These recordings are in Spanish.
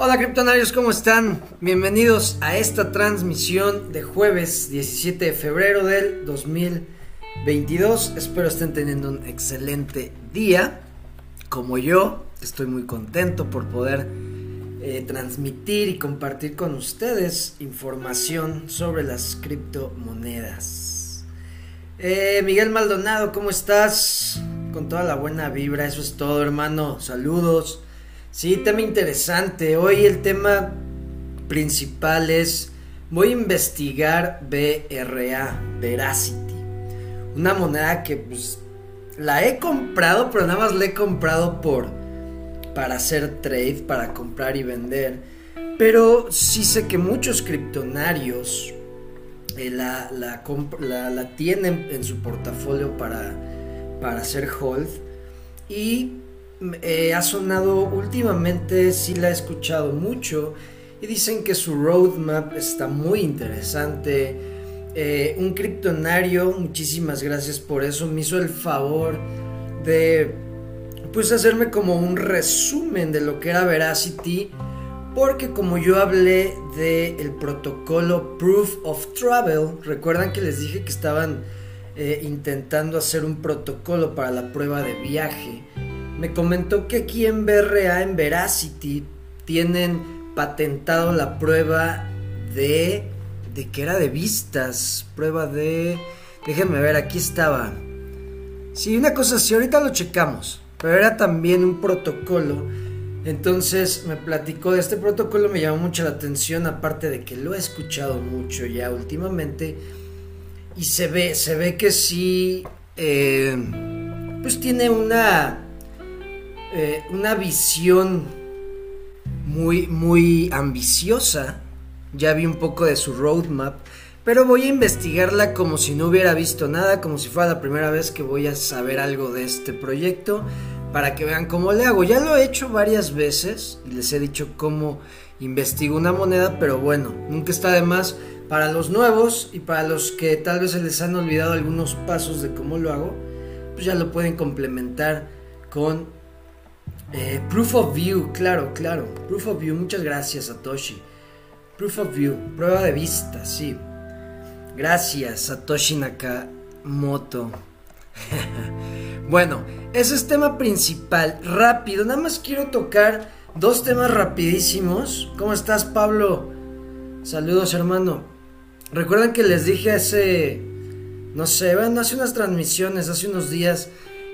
Hola criptonarios, ¿cómo están? Bienvenidos a esta transmisión de jueves 17 de febrero del 2022. Espero estén teniendo un excelente día. Como yo, estoy muy contento por poder eh, transmitir y compartir con ustedes información sobre las criptomonedas. Eh, Miguel Maldonado, ¿cómo estás? Con toda la buena vibra, eso es todo hermano. Saludos. Sí, tema interesante. Hoy el tema principal es, voy a investigar BRA, Veracity. Una moneda que pues la he comprado, pero nada más la he comprado por para hacer trade, para comprar y vender. Pero sí sé que muchos criptonarios eh, la, la, tienen en su portafolio para, para hacer hold. Y eh, ha sonado últimamente, sí la he escuchado mucho. Y dicen que su roadmap está muy interesante. Eh, un criptonario, muchísimas gracias por eso, me hizo el favor de pues hacerme como un resumen de lo que era Veracity. Porque como yo hablé del el protocolo Proof of Travel, recuerdan que les dije que estaban eh, intentando hacer un protocolo para la prueba de viaje me comentó que aquí en BRA, en Veracity, tienen patentado la prueba de... ¿De qué era? De vistas. Prueba de... Déjenme ver, aquí estaba. Sí, una cosa así, ahorita lo checamos. Pero era también un protocolo. Entonces me platicó de este protocolo, me llamó mucho la atención, aparte de que lo he escuchado mucho ya últimamente. Y se ve, se ve que sí, eh, pues tiene una eh, una visión muy, muy ambiciosa. Ya vi un poco de su roadmap. Pero voy a investigarla como si no hubiera visto nada, como si fuera la primera vez que voy a saber algo de este proyecto, para que vean cómo le hago. Ya lo he hecho varias veces y les he dicho cómo investigo una moneda, pero bueno, nunca está de más para los nuevos y para los que tal vez se les han olvidado algunos pasos de cómo lo hago, pues ya lo pueden complementar con eh, proof of View, claro, claro. Proof of View, muchas gracias, Satoshi. Proof of View, prueba de vista, sí. Gracias, Satoshi Nakamoto. bueno, ese es tema principal. Rápido, nada más quiero tocar dos temas rapidísimos. ¿Cómo estás, Pablo? Saludos, hermano. Recuerdan que les dije hace, no sé, bueno, hace unas transmisiones, hace unos días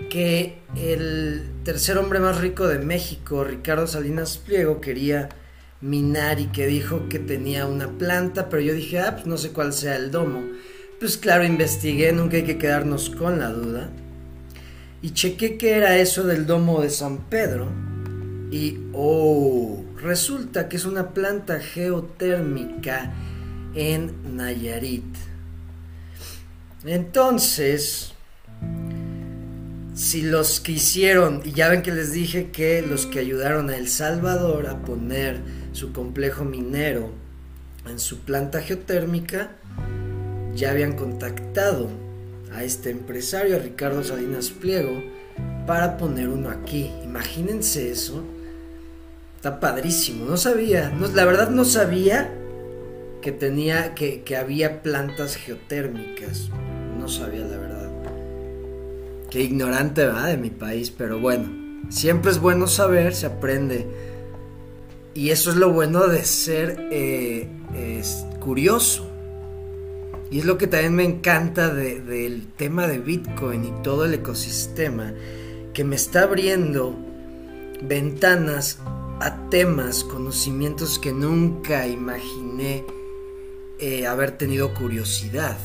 que el tercer hombre más rico de México, Ricardo Salinas Pliego, quería minar y que dijo que tenía una planta, pero yo dije, ah, pues no sé cuál sea el domo. Pues claro, investigué, nunca hay que quedarnos con la duda. Y chequé qué era eso del domo de San Pedro. Y, oh, resulta que es una planta geotérmica en Nayarit. Entonces, si los que hicieron, y ya ven que les dije que los que ayudaron a El Salvador a poner su complejo minero en su planta geotérmica, ya habían contactado a este empresario, a Ricardo Salinas Pliego, para poner uno aquí. Imagínense eso. Está padrísimo. No sabía, la verdad no sabía que tenía, que, que había plantas geotérmicas. No sabía la verdad. Qué ignorante, va De mi país, pero bueno, siempre es bueno saber, se aprende. Y eso es lo bueno de ser eh, curioso. Y es lo que también me encanta del tema de Bitcoin y todo el ecosistema, que me está abriendo ventanas a temas, conocimientos que nunca imaginé eh, haber tenido curiosidad.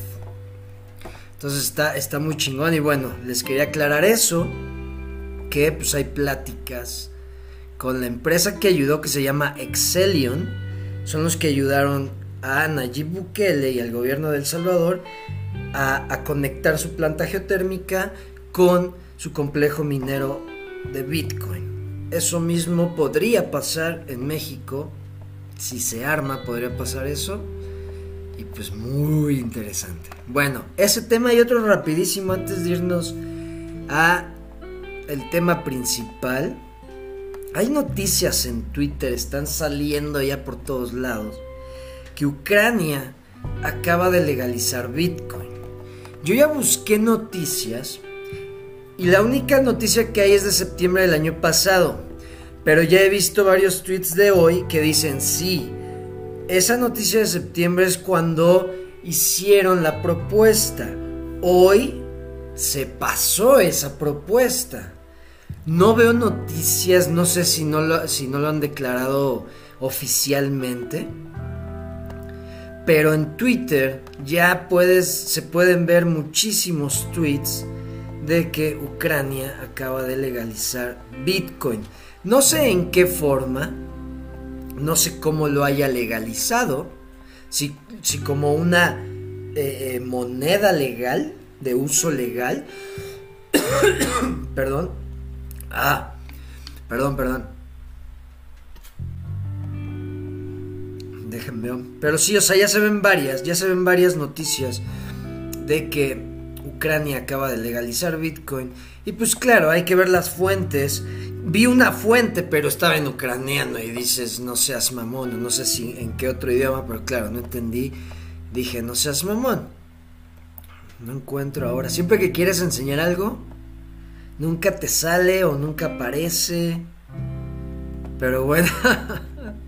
Entonces está, está muy chingón. Y bueno, les quería aclarar eso, que pues hay pláticas con la empresa que ayudó que se llama Excelion, son los que ayudaron a Nayib Bukele y al gobierno de El Salvador a, a conectar su planta geotérmica con su complejo minero de Bitcoin. Eso mismo podría pasar en México, si se arma podría pasar eso y pues muy interesante. Bueno, ese tema y otro rapidísimo antes de irnos a el tema principal. hay noticias en Twitter, están saliendo ya por todos lados, que Ucrania acaba de legalizar Bitcoin. Yo ya busqué noticias y la única noticia que hay es de septiembre del año pasado. Pero ya he visto varios tweets de hoy que dicen sí. Esa noticia de septiembre es cuando hicieron la propuesta. Hoy se pasó esa propuesta. No veo noticias, no sé si no lo, han declarado oficialmente. Pero en Twitter ya puedes, se pueden ver muchísimos tweets de que Ucrania acaba de legalizar Bitcoin. No sé en qué forma, no sé cómo lo haya legalizado, si, como una eh, eh, moneda legal, de uso legal, perdón, ah, perdón, perdón, déjenme pero sí, o sea, ya se ven varias, ya se ven varias noticias de que Ucrania acaba de legalizar Bitcoin. Y pues claro, hay que ver las fuentes. Vi una fuente, pero estaba en ucraniano y dices, no seas mamón, no sé si en qué otro idioma, pero claro, no entendí. Dije, no seas mamón. No encuentro ahora. Siempre que quieres enseñar algo, nunca te sale o nunca aparece. Pero bueno.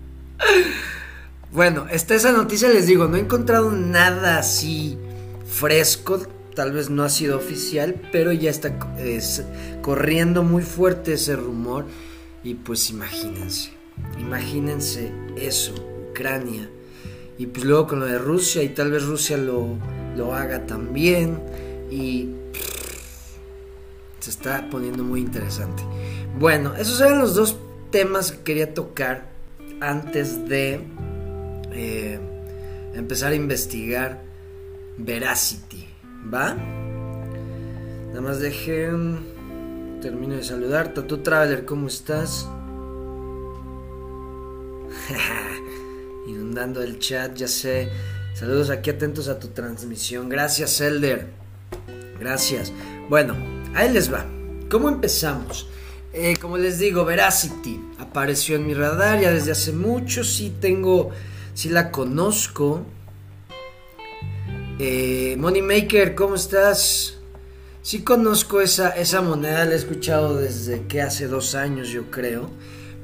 bueno, está esa noticia, les digo, no he encontrado nada así fresco tal vez no ha sido oficial, pero ya está corriendo muy fuerte ese rumor. Y pues imagínense, imagínense eso, Ucrania. Y pues luego con lo de Rusia, y tal vez Rusia lo, lo haga también. Y se está poniendo muy interesante. Bueno, esos eran los dos temas que quería tocar antes de eh, empezar a investigar Veracity. ¿Va? Nada más dejen. Termino de saludar. Tatu Traveler, ¿cómo estás? Inundando el chat, ya sé. Saludos aquí atentos a tu transmisión. Gracias, Elder. Gracias. Bueno, ahí les va. ¿Cómo empezamos? Eh, como les digo, Veracity apareció en mi radar ya desde hace mucho. Sí tengo, sí la conozco. Eh, Moneymaker, ¿cómo estás? Sí conozco esa, esa moneda, la he escuchado desde que hace dos años yo creo,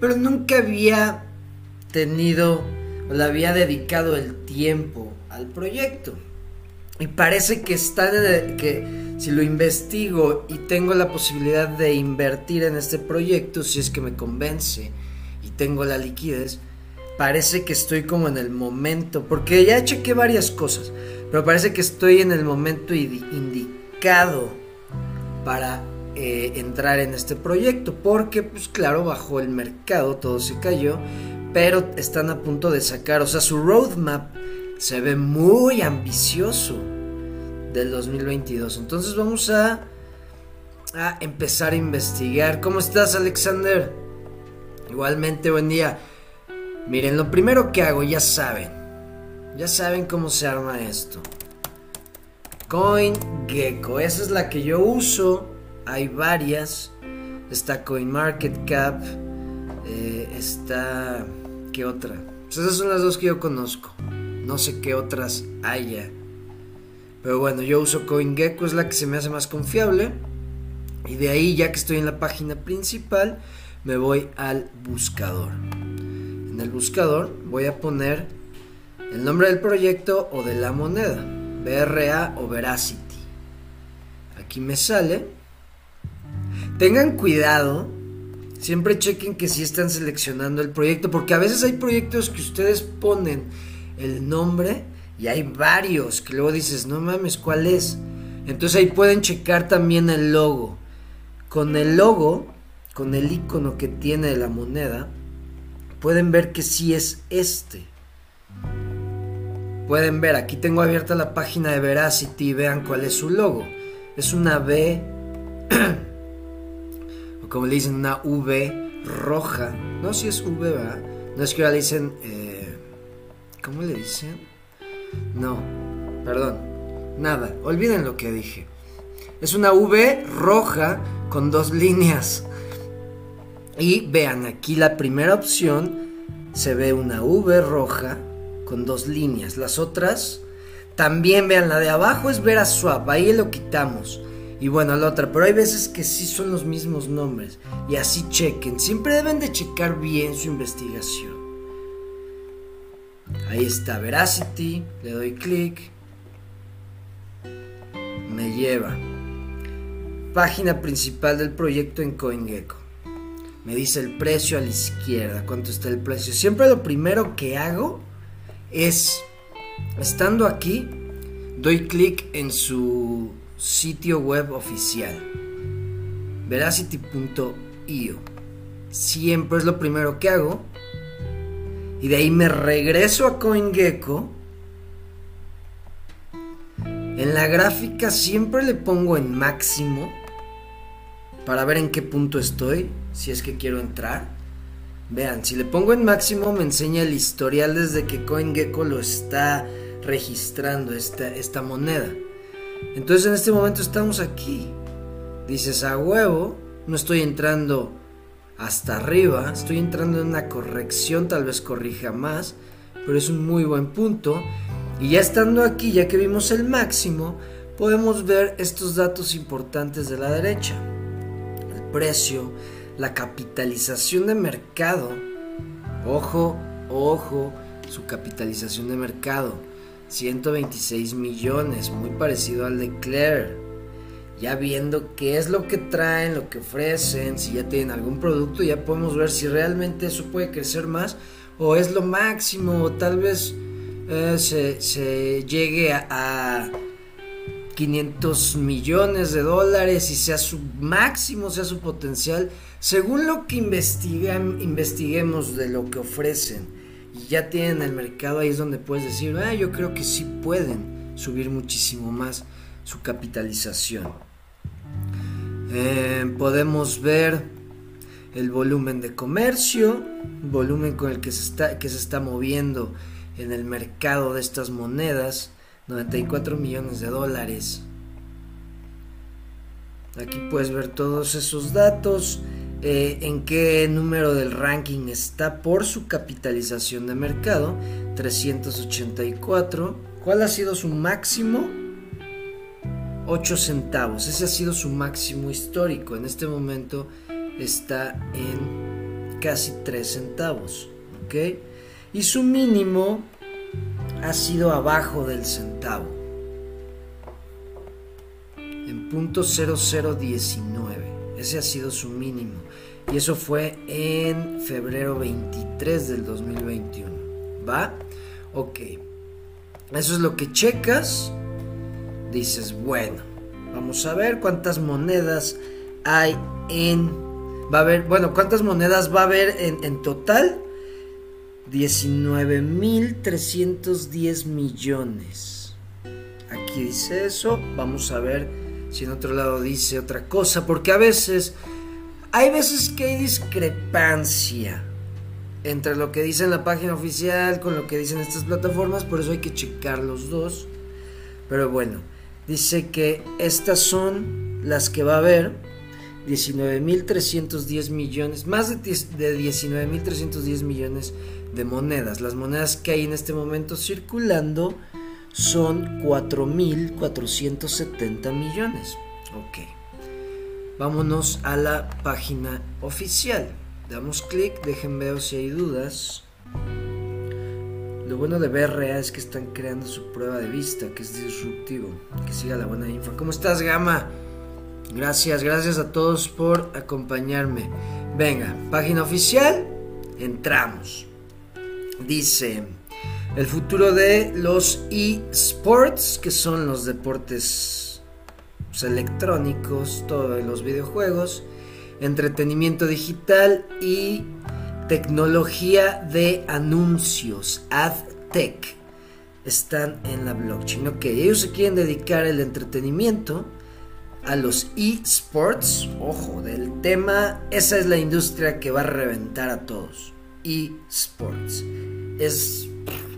pero nunca había tenido o le había dedicado el tiempo al proyecto. Y parece que está que si lo investigo y tengo la posibilidad de invertir en este proyecto, si es que me convence y tengo la liquidez, parece que estoy como en el momento, porque ya chequé varias cosas. Pero parece que estoy en el momento indicado para eh, entrar en este proyecto. Porque, pues claro, bajo el mercado todo se cayó. Pero están a punto de sacar, o sea, su roadmap se ve muy ambicioso del 2022. Entonces vamos a, a empezar a investigar. ¿Cómo estás, Alexander? Igualmente, buen día. Miren, lo primero que hago, ya saben, ya saben cómo se arma esto. CoinGecko, esa es la que yo uso. Hay varias. Está CoinMarketCap. Eh, está. ¿Qué otra? Pues esas son las dos que yo conozco. No sé qué otras haya. Pero bueno, yo uso CoinGecko, es la que se me hace más confiable. Y de ahí, ya que estoy en la página principal, me voy al buscador. En el buscador voy a poner el nombre del proyecto o de la moneda, BRA o Veracity. Aquí me sale. Tengan cuidado, siempre chequen que si están seleccionando el proyecto, porque a veces hay proyectos que ustedes ponen el nombre y hay varios que luego dices, no mames, ¿cuál es? Entonces ahí pueden checar también el logo. Con el logo, con el icono que tiene la moneda, pueden ver que sí es este pueden ver, aquí tengo abierta la página de Veracity vean cuál es su logo. Es una B, o como le dicen, una V roja. No, si es V, ¿verdad? No es que ahora le dicen, eh, ¿cómo le dicen? No, perdón, nada, olviden lo que dije. Es una V roja con dos líneas. Y vean, aquí la primera opción se ve una V roja con dos líneas. Las otras también vean, la de abajo es Vera Swap, ahí lo quitamos. Y bueno, la otra, pero hay veces que sí son los mismos nombres. Y así chequen, siempre deben de checar bien su investigación. Ahí está Veracity, le doy clic. Me lleva. Página principal del proyecto en CoinGecko. Me dice el precio a la izquierda, cuánto está el precio. Siempre lo primero que hago es, estando aquí, doy clic en su sitio web oficial, veracity.io. Siempre es lo primero que hago. Y de ahí me regreso a CoinGecko. En la gráfica siempre le pongo en máximo para ver en qué punto estoy, si es que quiero entrar. Vean, si le pongo en máximo me enseña el historial desde que CoinGecko lo está registrando, esta, esta moneda. Entonces en este momento estamos aquí. Dices a huevo, no estoy entrando hasta arriba, estoy entrando en una corrección, tal vez corrija más, pero es un muy buen punto. Y ya estando aquí, ya que vimos el máximo, podemos ver estos datos importantes de la derecha. El precio, la capitalización de mercado. Ojo, ojo, su capitalización de mercado 126 millones, muy parecido al de Claire. Ya viendo qué es lo que traen, lo que ofrecen, si ya tienen algún producto, ya podemos ver si realmente eso puede crecer más o es lo máximo, o tal vez eh, se, llegue a, 500 millones de dólares y sea su máximo, sea su potencial, según lo que investiguemos de lo que ofrecen y ya tienen el mercado, ahí es donde puedes decir, ah, yo creo que sí pueden subir muchísimo más su capitalización. Eh, podemos ver el volumen de comercio, volumen con el que se está, que se está moviendo en el mercado de estas monedas, 94 millones de dólares. Aquí puedes ver todos esos datos. Eh, en qué número del ranking está por su capitalización de mercado, 384. ¿Cuál ha sido su máximo? 8 centavos. Ese ha sido su máximo histórico. En este momento está en casi 3 centavos. ¿Ok? Y su mínimo ha sido abajo del centavo. En punto 0019. Ese ha sido su mínimo. Y eso fue en febrero 23 del 2021. ¿Va? Ok. Eso es lo que checas. Dices, bueno, vamos a ver cuántas monedas hay en... Va a haber, bueno, cuántas monedas va a haber en, en total. 19.310 millones. Aquí dice eso. Vamos a ver si en otro lado dice otra cosa, porque a veces, hay veces que hay discrepancia entre lo que dice en la página oficial con lo que dicen estas plataformas, por eso hay que checar los dos. Pero bueno, dice que estas son las que va a haber 19.310 millones, más de 19.310 millones de monedas. Las monedas que hay en este momento circulando son 4.470 millones. Ok. Vámonos a la página oficial. Damos clic, dejen ver si hay dudas. Lo bueno de BRA es que están creando su prueba de vista, que es disruptivo. Que siga la buena info. ¿Cómo estás, Gama? Gracias, gracias a todos por acompañarme. Venga, página oficial, entramos. Dice, el futuro de los eSports, que son los deportes pues, electrónicos, todos los videojuegos, entretenimiento digital y tecnología de anuncios, AdTech, están en la blockchain. Ok, ellos se quieren dedicar el entretenimiento a los eSports. Ojo, del tema, esa es la industria que va a reventar a todos. eSports. Es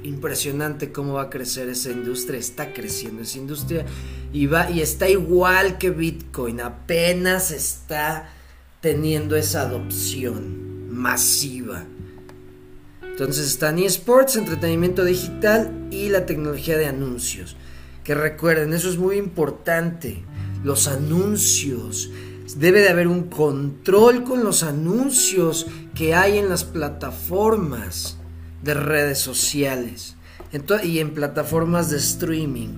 impresionante cómo va a crecer esa industria, está creciendo esa industria y va y está igual que Bitcoin, apenas está teniendo esa adopción masiva. Entonces están eSports, entretenimiento digital y la tecnología de anuncios. Que recuerden, eso es muy importante. Los anuncios. Debe de haber un control con los anuncios que hay en las plataformas de redes sociales y en plataformas de streaming.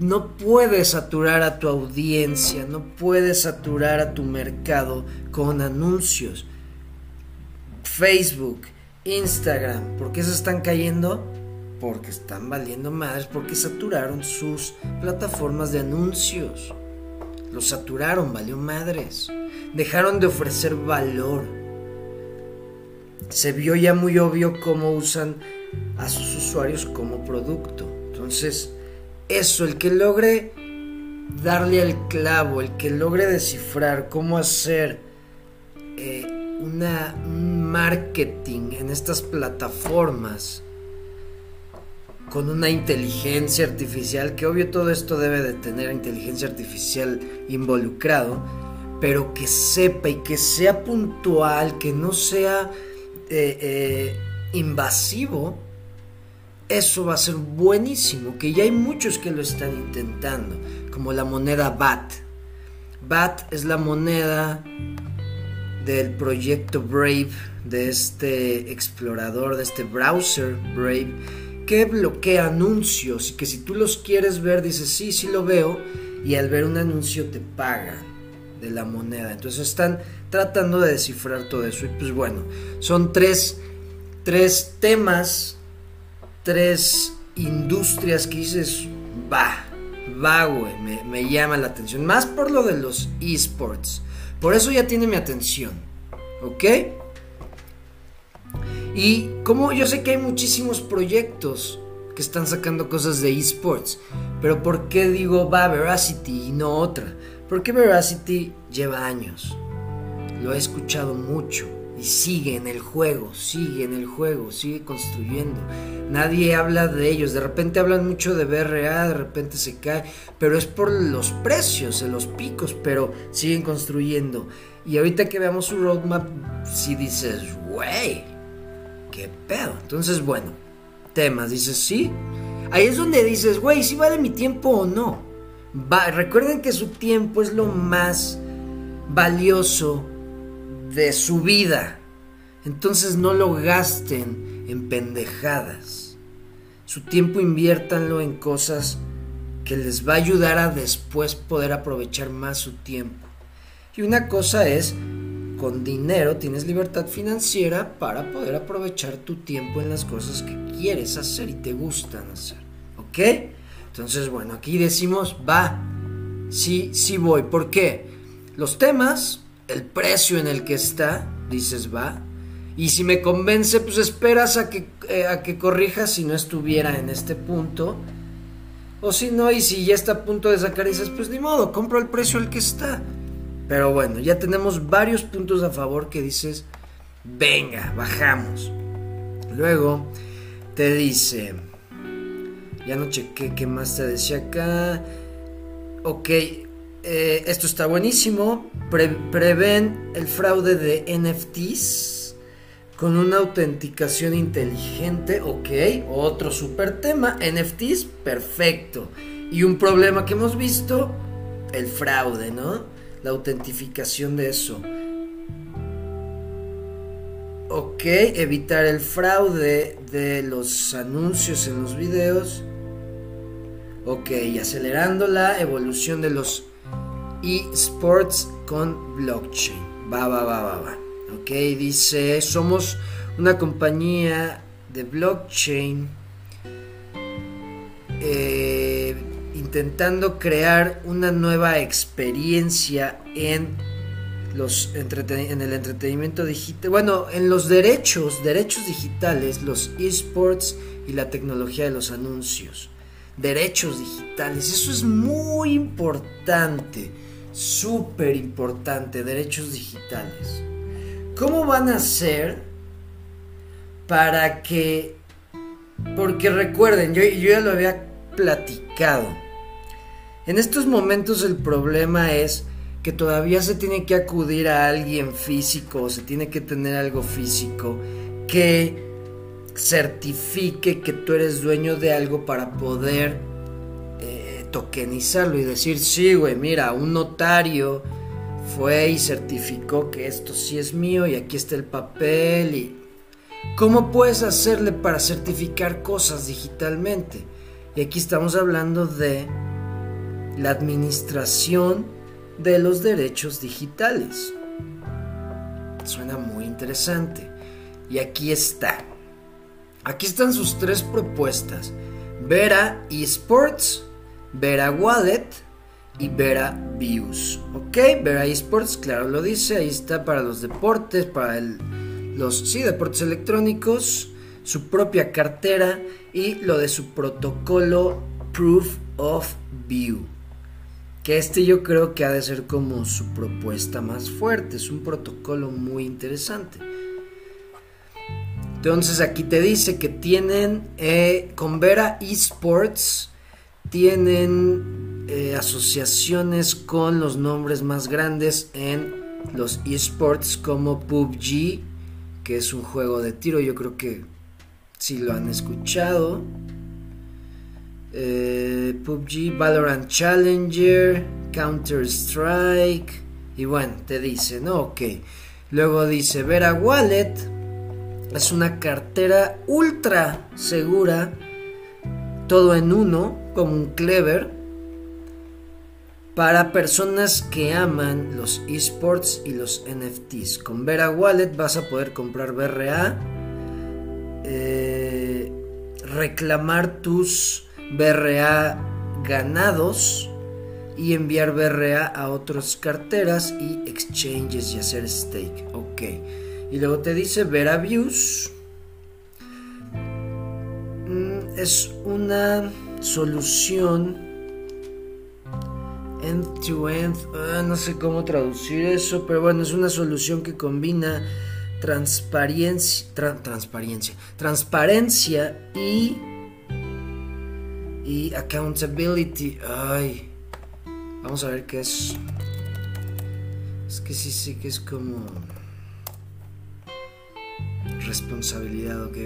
No puedes saturar a tu audiencia, no puedes saturar a tu mercado con anuncios. Facebook, Instagram, ¿por qué se están cayendo? Porque están valiendo madres, porque saturaron sus plataformas de anuncios. Los saturaron, valió madres. Dejaron de ofrecer valor. Se vio ya muy obvio cómo usan a sus usuarios como producto. Entonces, eso, el que logre darle al clavo, el que logre descifrar cómo hacer eh, una, un marketing en estas plataformas con una inteligencia artificial, que obvio todo esto debe de tener inteligencia artificial involucrado, pero que sepa y que sea puntual, que no sea eh, eh, invasivo, eso va a ser buenísimo, que ya hay muchos que lo están intentando, como la moneda BAT. BAT es la moneda del proyecto Brave, de este explorador, de este browser Brave, que bloquea anuncios y que si tú los quieres ver, dices, sí, sí lo veo, y al ver un anuncio te pagan de la moneda. Entonces están tratando de descifrar todo eso. Y pues bueno, son tres, tres temas tres industrias que dices, va, va, güey, me, llama la atención. Más por lo de los esports. Por eso ya tiene mi atención. ¿Ok? Y como yo sé que hay muchísimos proyectos que están sacando cosas de esports, pero ¿por qué digo va Veracity y no otra? Porque Veracity lleva años. Lo he escuchado mucho y sigue en el juego, sigue en el juego, sigue construyendo. Nadie habla de ellos, de repente hablan mucho de BRA, de repente se cae, pero es por los precios, en los picos, pero siguen construyendo. Y ahorita que veamos su roadmap, si dices, güey, qué pedo. Entonces, bueno, temas, dices, sí. Ahí es donde dices, güey, si vale mi tiempo o no. Recuerden que su tiempo es lo más valioso de su vida. Entonces no lo gasten en pendejadas. Su tiempo inviértanlo en cosas que les va a ayudar a después poder aprovechar más su tiempo. Y una cosa es, con dinero tienes libertad financiera para poder aprovechar tu tiempo en las cosas que quieres hacer y te gustan hacer. ¿Ok? Entonces, bueno, aquí decimos, va, sí, sí voy. ¿Por qué? Los temas el precio en el que está, dices, va. Y si me convence, pues esperas a que, eh, a que corrija si no estuviera en este punto. O si no, y si ya está a punto de sacar, dices, pues ni modo, compro el precio al que está. Pero bueno, ya tenemos varios puntos a favor que dices, venga, bajamos. Luego te dice, ya no chequé qué más te decía acá. Ok, eh, esto está buenísimo. prevén el fraude de NFTs con una autenticación inteligente. Ok, otro super tema. NFTs, perfecto. Y un problema que hemos visto, el fraude, ¿no? La autentificación de eso. Ok, evitar el fraude de los anuncios en los videos. Ok, acelerando la evolución de los eSports con blockchain. Va, va, va, va, va. Ok, dice, somos una compañía de blockchain eh, intentando crear una nueva experiencia en los en el entretenimiento digital, bueno, en los derechos, derechos digitales, los esports y la tecnología de los anuncios. Derechos digitales, eso es muy importante súper importante, derechos digitales. ¿Cómo van a hacer para que... Porque recuerden, yo, ya lo había platicado. En estos momentos el problema es que todavía se tiene que acudir a alguien físico, se tiene que tener algo físico que certifique que tú eres dueño de algo para poder tokenizarlo y decir, sí, güey, mira, un notario fue y certificó que esto sí es mío y aquí está el papel y... ¿Cómo puedes hacerle para certificar cosas digitalmente? Y aquí estamos hablando de la administración de los derechos digitales. Suena muy interesante. Y aquí está. Aquí están sus tres propuestas. Vera Esports, Vera Wallet y Vera Views. ¿Ok? Vera Esports, claro lo dice, ahí está para los deportes, para los sí, deportes electrónicos, su propia cartera y lo de su protocolo Proof of View. Que este yo creo que ha de ser como su propuesta más fuerte, es un protocolo muy interesante. Entonces aquí te dice que tienen eh, con Vera Esports, tienen eh, asociaciones con los nombres más grandes en los esports como PUBG, que es un juego de tiro, yo creo que si lo han escuchado. Eh, PUBG, Valorant Challenger, Counter Strike, y bueno, te dice, ¿no? Ok. Luego dice Vera Wallet es una cartera ultra segura, todo en uno, como un clever, para personas que aman los esports y los NFTs. Con Vera Wallet vas a poder comprar BRA, eh, reclamar tus BRA ganados y enviar BRA a otras carteras y exchanges y hacer stake. Ok. Y luego te dice Vera Views. Mm, es una solución end to end. Ah, no sé cómo traducir eso, pero bueno, es una solución que combina transparencia, transparencia, transparencia y y accountability. Ay, vamos a ver qué es. Es que sí, sí que es como responsabilidad, ok,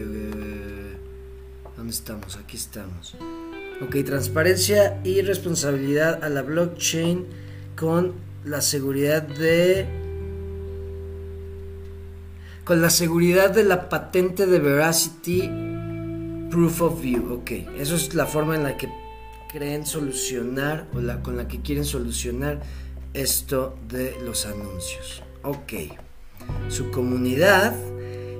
¿dónde estamos? Aquí estamos. Ok, transparencia y responsabilidad a la blockchain con la seguridad de... Con la seguridad de la patente de Veracity Proof of View. Ok, eso es la forma en la que creen solucionar o la con la que quieren solucionar esto de los anuncios. Ok, su comunidad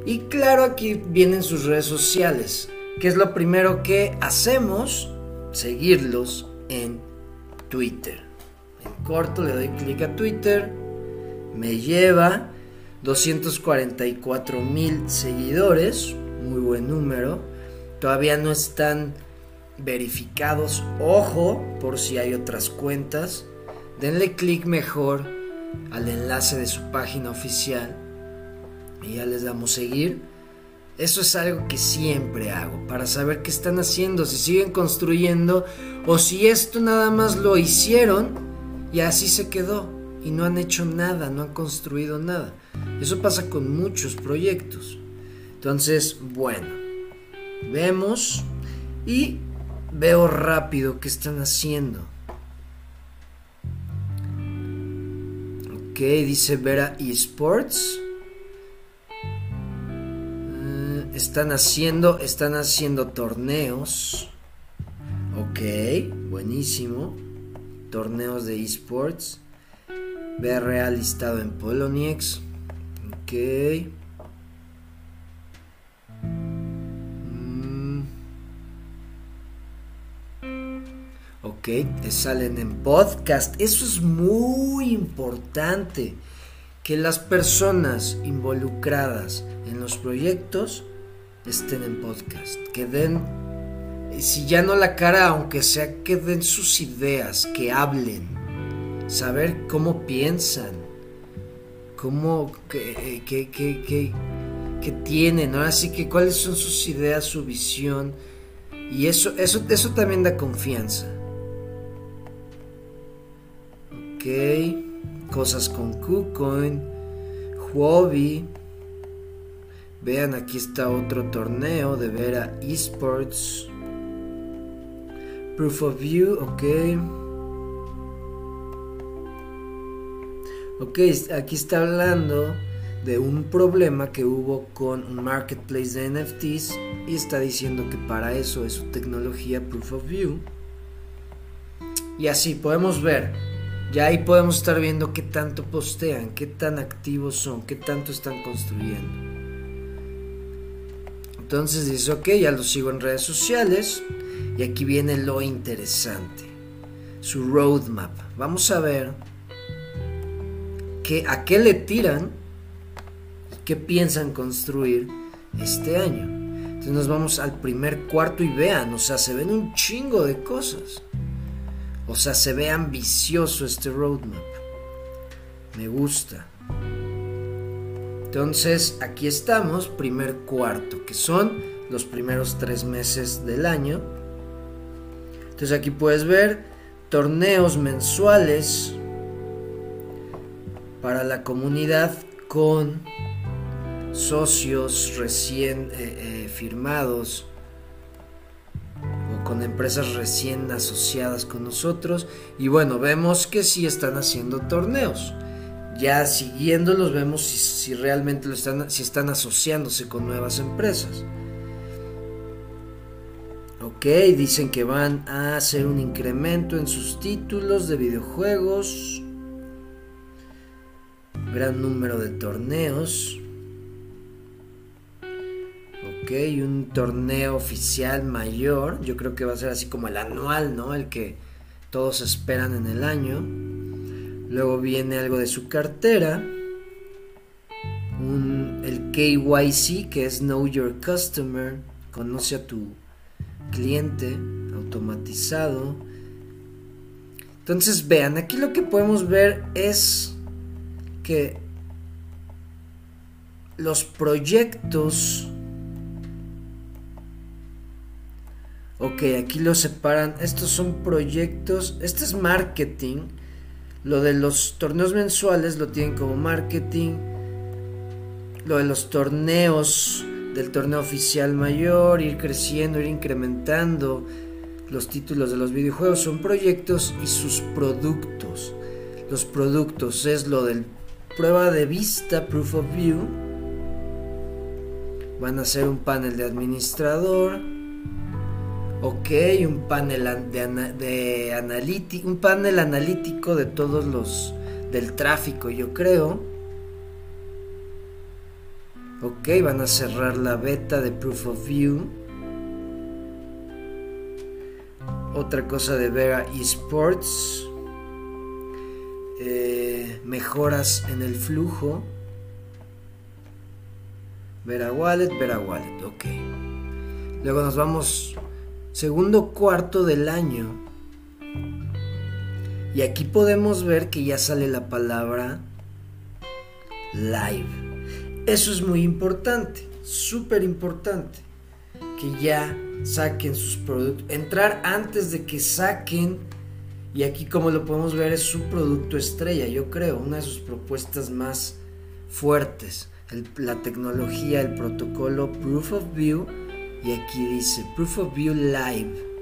y claro, aquí vienen sus redes sociales, que es lo primero que hacemos, seguirlos en Twitter. En corto le doy clic a Twitter, me lleva 244 mil seguidores, muy buen número. Todavía no están verificados, ojo, por si hay otras cuentas. Denle clic mejor al enlace de su página oficial y ya les damos seguir. Eso es algo que siempre hago para saber qué están haciendo, si siguen construyendo o si esto nada más lo hicieron y así se quedó y no han hecho nada, no han construido nada. Eso pasa con muchos proyectos. Entonces, bueno, vemos y veo rápido qué están haciendo. Ok, dice Vera Esports. Están haciendo, están haciendo torneos. Ok, buenísimo. Torneos de esports. BRA listado en Poloniex. Ok. Mm. Ok, salen en podcast. Eso es muy importante. Que las personas involucradas en los proyectos estén en podcast, que den, si ya no la cara, aunque sea que den sus ideas, que hablen, saber cómo piensan, cómo, que, que, que, que tienen, Así que cuáles son sus ideas, su visión, y eso, eso, eso también da confianza. Ok, cosas con KuCoin, Huobi. Vean, aquí está otro torneo de Vera Esports. Proof of View, ok. Ok, aquí está hablando de un problema que hubo con un marketplace de NFTs y está diciendo que para eso es su tecnología Proof of View. Y así podemos ver, ya ahí podemos estar viendo qué tanto postean, qué tan activos son, qué tanto están construyendo. Entonces dice, ok, ya lo sigo en redes sociales y aquí viene lo interesante, su roadmap. Vamos a ver que, a qué le tiran qué piensan construir este año. Entonces nos vamos al primer cuarto y vean, o sea, se ven un chingo de cosas. O sea, se ve ambicioso este roadmap. Me gusta. Entonces, aquí estamos, primer cuarto, que son los primeros tres meses del año. Entonces aquí puedes ver torneos mensuales para la comunidad con socios recién eh, eh, firmados o con empresas recién asociadas con nosotros y bueno vemos que sí están haciendo torneos ya siguiéndolos vemos si, realmente lo están si están asociándose con nuevas empresas ok dicen que van a hacer un incremento en sus títulos de videojuegos gran número de torneos Ok, un torneo oficial mayor. Yo creo que va a ser así como el anual, ¿no? El que todos esperan en el año. Luego viene algo de su cartera. el KYC, que es Know Your Customer. Conoce a tu cliente automatizado. Entonces vean, aquí lo que podemos ver es que los proyectos Ok, aquí lo separan. Estos son proyectos. Este es marketing. Lo de los torneos mensuales lo tienen como marketing. Lo de los torneos del torneo oficial mayor, ir creciendo, ir incrementando los títulos de los videojuegos son proyectos y sus productos. Los productos es lo del prueba de vista, proof of view. Van a ser un panel de administrador Ok, un panel de, analítico, un panel analítico de todos los del tráfico, yo creo. Ok, van a cerrar la beta de Proof of View. Otra cosa de Vera Esports. Eh, mejoras en el flujo. Vera Wallet, Vera Wallet, ok. Luego nos vamos segundo cuarto del año. Y aquí podemos ver que ya sale la palabra live. Eso es muy importante, súper importante. Que ya saquen sus productos. Entrar antes de que saquen. Y aquí como lo podemos ver es su producto estrella, yo creo, una de sus propuestas más fuertes. la tecnología, el protocolo Proof of View y aquí dice Proof of View Live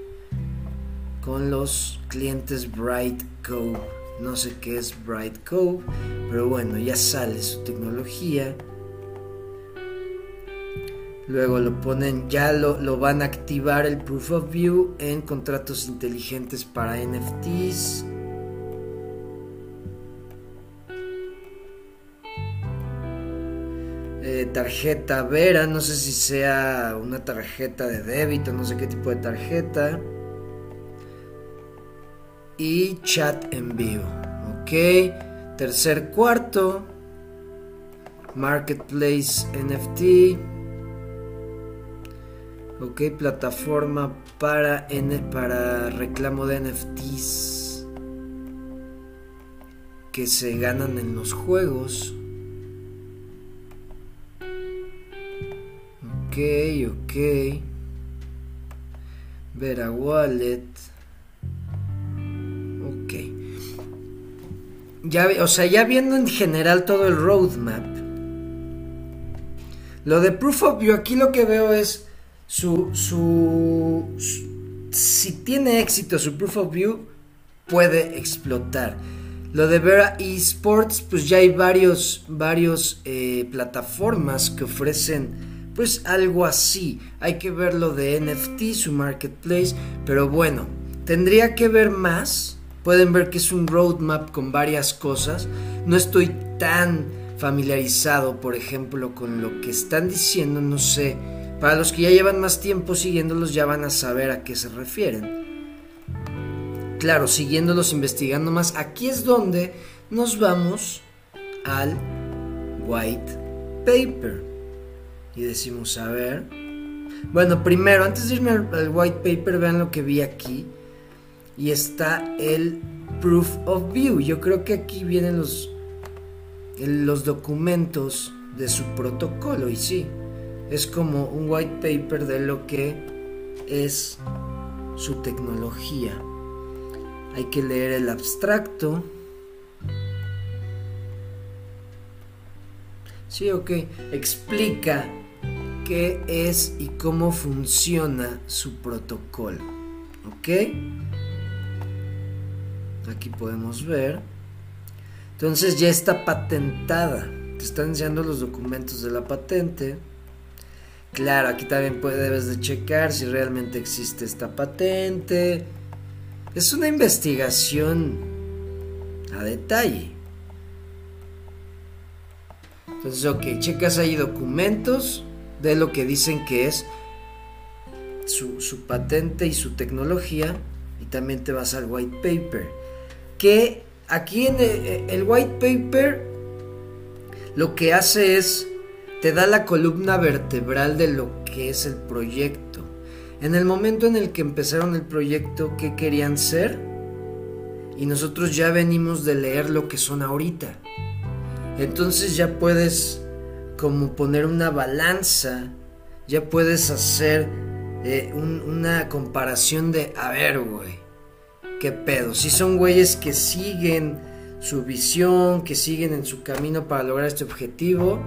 con los clientes Bright Cove. No sé qué es Bright Cove, pero bueno, ya sale su tecnología. Luego lo ponen, ya lo, lo van a activar el Proof of View en contratos inteligentes para NFTs. Tarjeta Vera, no sé si sea una tarjeta de débito, no sé qué tipo de tarjeta. Y chat en vivo, ok. Tercer cuarto, Marketplace NFT. Ok, plataforma para, N, para reclamo de NFTs que se ganan en los juegos. Ok, ok. Ver a wallet. Ok. ya, o sea, ya viendo en general todo el roadmap, lo de Proof of View, aquí lo que veo es su, su, si tiene éxito su Proof of View, puede explotar. Lo de Vera Esports, pues ya hay varios, varios eh, plataformas que ofrecen pues algo así. Hay que ver lo de NFT, su marketplace, pero bueno, tendría que ver más. Pueden ver que es un roadmap con varias cosas. No estoy tan familiarizado, por ejemplo, con lo que están diciendo, no sé. Para los que ya llevan más tiempo siguiéndolos ya van a saber a qué se refieren. Claro, siguiéndolos, investigando más, aquí es donde nos vamos al white paper. Y decimos, a ver. Bueno, primero, antes de irme al, white paper, vean lo que vi aquí. Y está el proof of view. Yo creo que aquí vienen los, los documentos de su protocolo. Y sí, es como un white paper de lo que es su tecnología. Hay que leer el abstracto. Sí, ok. Explica qué es y cómo funciona su protocolo. ¿Ok? Aquí podemos ver. Entonces ya está patentada. Te están enseñando los documentos de la patente. Claro, aquí también debes de checar si realmente existe esta patente. Es una investigación a detalle. Entonces, ok, checas ahí documentos de lo que dicen que es su, patente y su tecnología y también te vas al white paper. Que aquí en el, el white paper lo que hace es te da la columna vertebral de lo que es el proyecto. En el momento en el que empezaron el proyecto, ¿qué querían ser? Y nosotros ya venimos de leer lo que son ahorita. Entonces ya puedes como poner una balanza, ya puedes hacer eh, una comparación de, a ver, güey, ¿qué pedo? Si son güeyes que siguen su visión, que siguen en su camino para lograr este objetivo,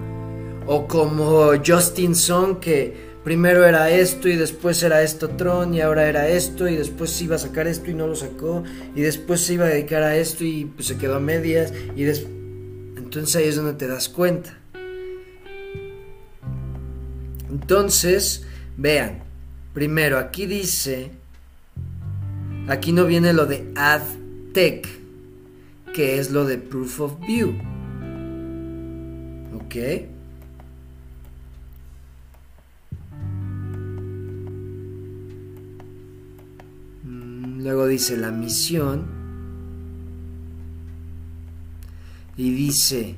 o como Justin Song que primero era esto y después era esto Tron y ahora era esto y después iba a sacar esto y no lo sacó y después se iba a dedicar a esto y pues se quedó a medias y entonces ahí es donde te das cuenta. Entonces, vean, primero aquí dice, aquí no viene lo de add tech, que es lo de proof of view. ¿Ok? Luego dice la misión. Y dice,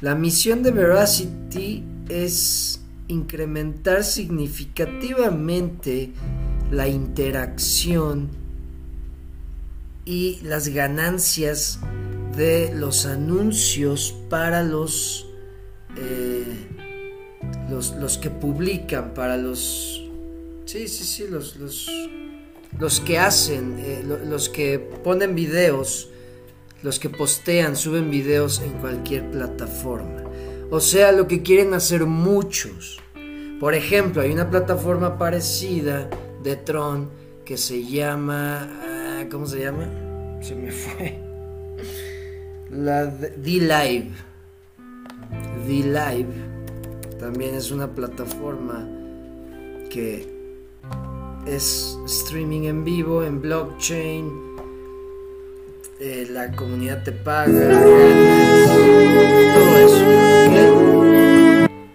la misión de Veracity es incrementar significativamente la interacción y las ganancias de los anuncios para los, eh, los, los que publican, para los... Sí, sí, sí, los, los los que hacen, eh, los que ponen videos, los que postean, suben videos en cualquier plataforma. O sea, lo que quieren hacer muchos. Por ejemplo, hay una plataforma parecida de Tron que se llama... Ah, ¿Cómo se llama? Se me fue. La D-Live. D-Live también es una plataforma que es streaming en vivo, en blockchain, eh, la comunidad te paga, todo eso.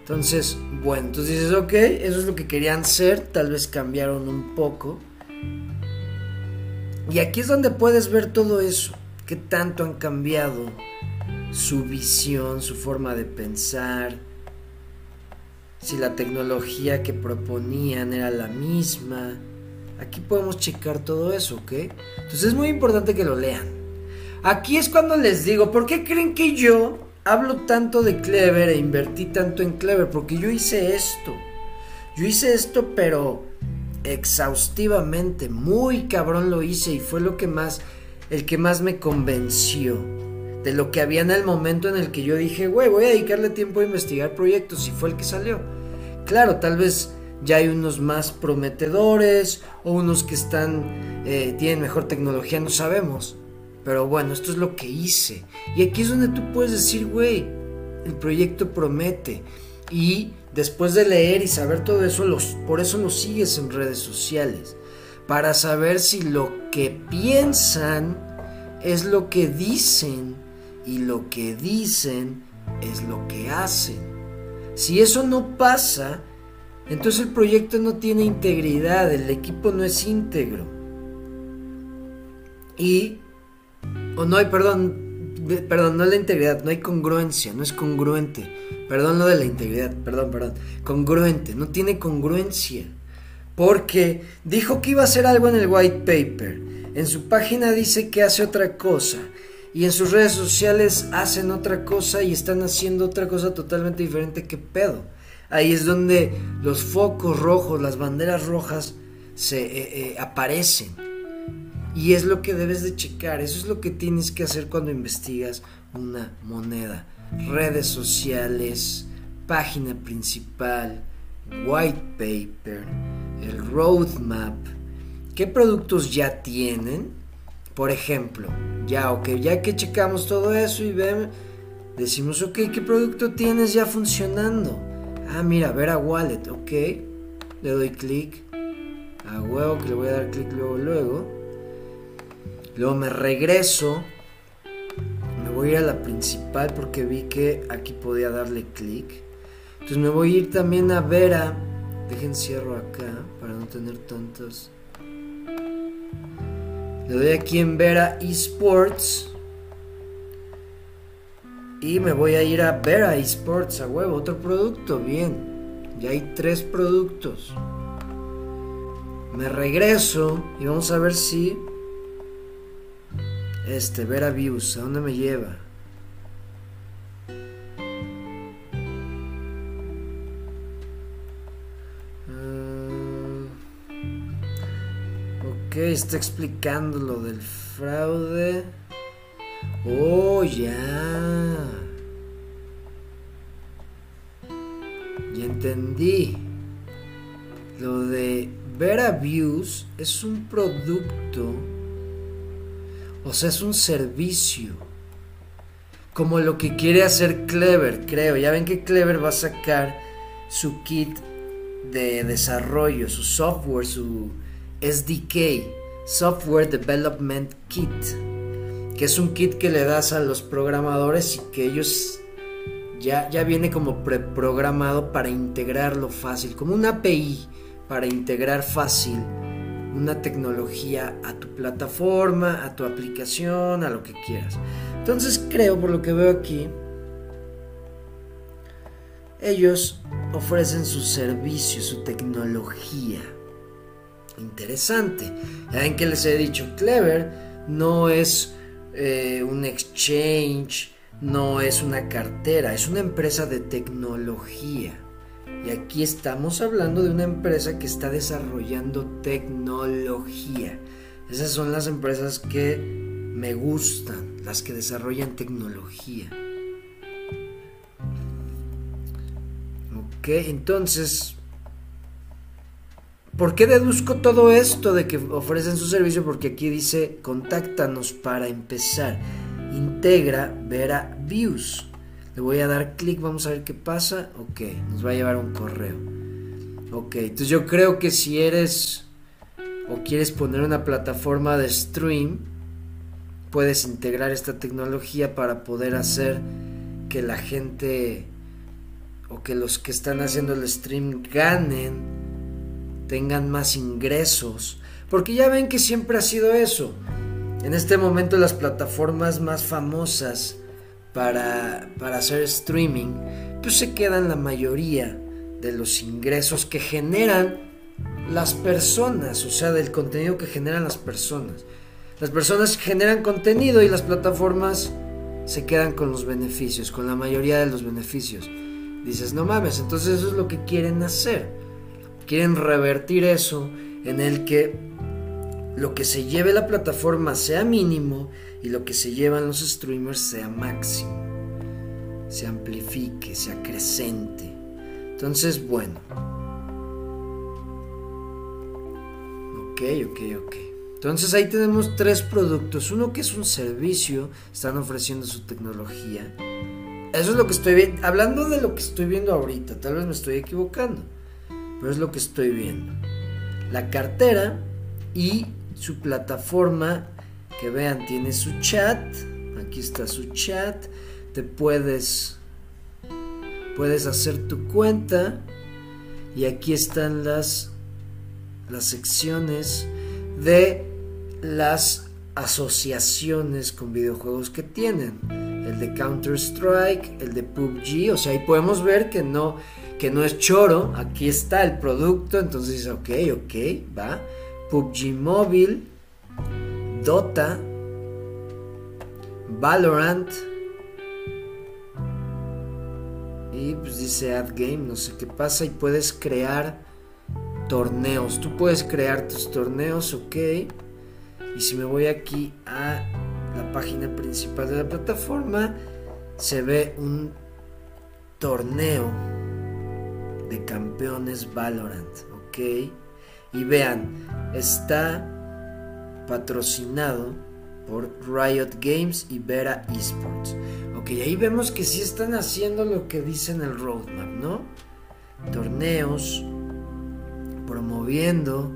Entonces, bueno, entonces dices, ok, eso es lo que querían ser, tal vez cambiaron un poco. Y aquí es donde puedes ver todo eso, qué tanto han cambiado su visión, su forma de pensar, si la tecnología que proponían era la misma. Aquí podemos checar todo eso, ¿ok? Entonces es muy importante que lo lean. Aquí es cuando les digo, ¿por qué creen que yo hablo tanto de Clever e invertí tanto en Clever? Porque yo hice esto. Yo hice esto, pero exhaustivamente, muy cabrón lo hice y fue lo que más, el que más me convenció. de lo que había en el momento en el que yo dije, güey, voy a dedicarle tiempo a investigar proyectos y fue el que salió. Claro, tal vez ya hay unos más prometedores o unos que están, eh, tienen mejor tecnología, no sabemos. Pero bueno, esto es lo que hice. Y aquí es donde tú puedes decir, güey, el proyecto promete. Y después de leer y saber todo eso, los, por eso lo sigues en redes sociales. Para saber si lo que piensan es lo que dicen y lo que dicen es lo que hacen. Si eso no pasa, entonces el proyecto no tiene integridad, el equipo no es íntegro. Y, o no hay, perdón, perdón, no la integridad, no hay congruencia, no es congruente. Perdón lo de la integridad, perdón, perdón. Congruente, no tiene congruencia. Porque dijo que iba a hacer algo en el white paper. En su página dice que hace otra cosa. Y en sus redes sociales hacen otra cosa y están haciendo otra cosa totalmente diferente. que pedo? Ahí es donde los focos rojos, las banderas rojas se eh, eh, aparecen. Y es lo que debes de checar, eso es lo que tienes que hacer cuando investigas una moneda. Redes sociales, página principal, white paper, el roadmap. ¿Qué productos ya tienen? Por ejemplo, ya, ok, ya que checamos todo eso y vemos, decimos, ok, ¿qué producto tienes ya funcionando? Ah, mira, ver a wallet, ok. Le doy clic. A huevo que le voy a dar clic luego, luego. Luego me regreso. Me voy a ir a la principal porque vi que aquí podía darle clic. Entonces me voy a ir también a Vera. Dejen cierro acá para no tener tantos. Le doy aquí en Vera Esports. Y me voy a ir a Vera Esports a huevo, otro producto, bien. Ya hay tres productos. Me regreso y vamos a ver si este Vera Views, ¿a dónde me lleva? Ok, está explicando lo del fraude. Oh, ya. Ya entendí. Lo de Vera Views es un producto, o sea, es un servicio. Como lo que quiere hacer Clever, creo. Ya ven que Clever va a sacar su kit de desarrollo, su software, su SDK, Software Development Kit que es un kit que le das a los programadores y que ellos ya, ya viene como preprogramado para integrarlo fácil, como una API para integrar fácil una tecnología a tu plataforma, a tu aplicación, a lo que quieras. Entonces creo, por lo que veo aquí, ellos ofrecen su servicio, su tecnología. Interesante. Ya ven que les he dicho, Clever no es eh, un exchange, no es una cartera, es una empresa de tecnología. Y aquí estamos hablando de una empresa que está desarrollando tecnología. Esas son las empresas que me gustan, las que desarrollan tecnología. Ok, entonces ¿Por qué deduzco todo esto de que ofrecen su servicio? Porque aquí dice, contáctanos para empezar. Integra Vera Views. Le voy a dar clic, vamos a ver qué pasa. Ok, nos va a llevar un correo. Ok, entonces yo creo que si eres o quieres poner una plataforma de stream, puedes integrar esta tecnología para poder hacer que la gente o que los que están haciendo el stream ganen tengan más ingresos, porque ya ven que siempre ha sido eso. En este momento las plataformas más famosas para, para hacer streaming, pues se quedan la mayoría de los ingresos que generan las personas, o sea, del contenido que generan las personas. Las personas generan contenido y las plataformas se quedan con los beneficios, con la mayoría de los beneficios. Dices, no mames, entonces eso es lo que quieren hacer quieren revertir eso en el que lo que se lleve la plataforma sea mínimo y lo que se llevan los streamers sea máximo. Se amplifique, se acrecente. Entonces, bueno. Ok, ok, ok. Entonces ahí tenemos tres productos. Uno que es un servicio, están ofreciendo su tecnología. Eso es lo que estoy viendo. Hablando de lo que estoy viendo ahorita, tal vez me estoy equivocando, pero es lo que estoy viendo. La cartera y su plataforma, que vean, tiene su chat. Aquí está su chat. Te puedes puedes hacer tu cuenta y aquí están las las secciones de las asociaciones con videojuegos que tienen. El de Counter Strike, el de PUBG, o sea, ahí podemos ver que no, que no es choro, aquí está el producto, entonces ok, ok, va. PUBG Mobile, Dota, Valorant, y pues dice Add Game, no sé qué pasa, y puedes crear torneos. Tú puedes crear tus torneos, ok. Y si me voy aquí a la página principal de la plataforma, se ve un torneo de campeones Valorant, ok. Y vean, está patrocinado por Riot Games y Vera Esports. Ok, ahí vemos que sí están haciendo lo que dice en el roadmap, ¿no? Torneos, promoviendo.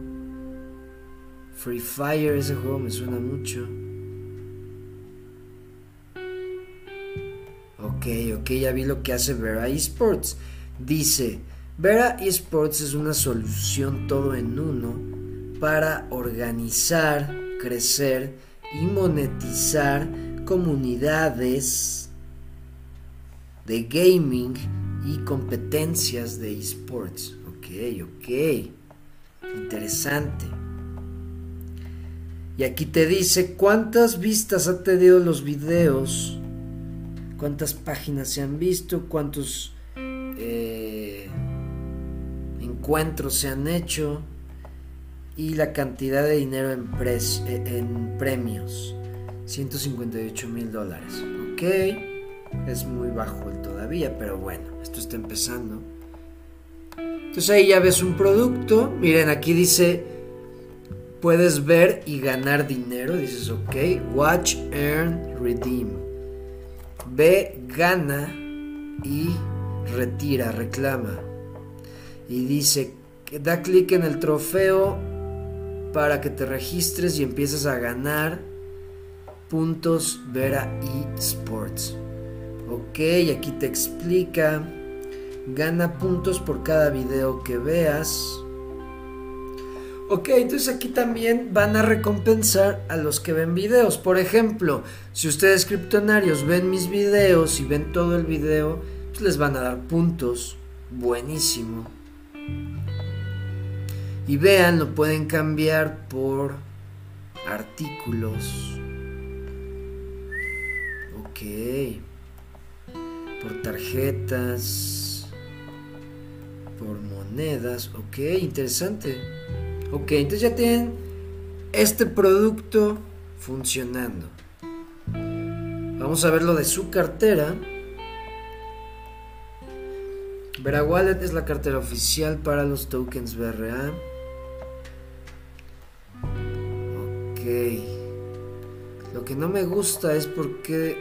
Free Fire, ese juego me suena mucho. Ok, ok, ya vi lo que hace Vera Esports. Dice, Vera Esports es una solución todo en uno para organizar, crecer y monetizar comunidades de gaming y competencias de esports. Ok, ok. Interesante. Y aquí te dice cuántas vistas ha tenido los videos, cuántas páginas se han visto, cuántos encuentros se han hecho y la cantidad de dinero en, eh, premios. 158 mil dólares. Ok, es muy bajo todavía, pero bueno, esto está empezando. Entonces ahí ya ves un producto. Miren, aquí dice, puedes ver y ganar dinero. Dices, ok, watch, earn, redeem. Ve, gana y retira, reclama. Y dice, da clic en el trofeo para que te registres y empieces a ganar puntos Vera eSports. Ok, aquí te explica Gana puntos por cada video que veas. Ok, entonces aquí también van a recompensar a los que ven videos. Por ejemplo, si ustedes criptonarios ven mis videos y ven todo el video, pues les van a dar puntos. Buenísimo. Y vean, lo pueden cambiar por artículos. Ok. Por tarjetas por monedas. Ok, interesante. Ok, entonces ya tienen este producto funcionando. Vamos a ver lo de su cartera. Vera Wallet es la cartera oficial para los tokens BRA. Ok. Lo que no me gusta es porque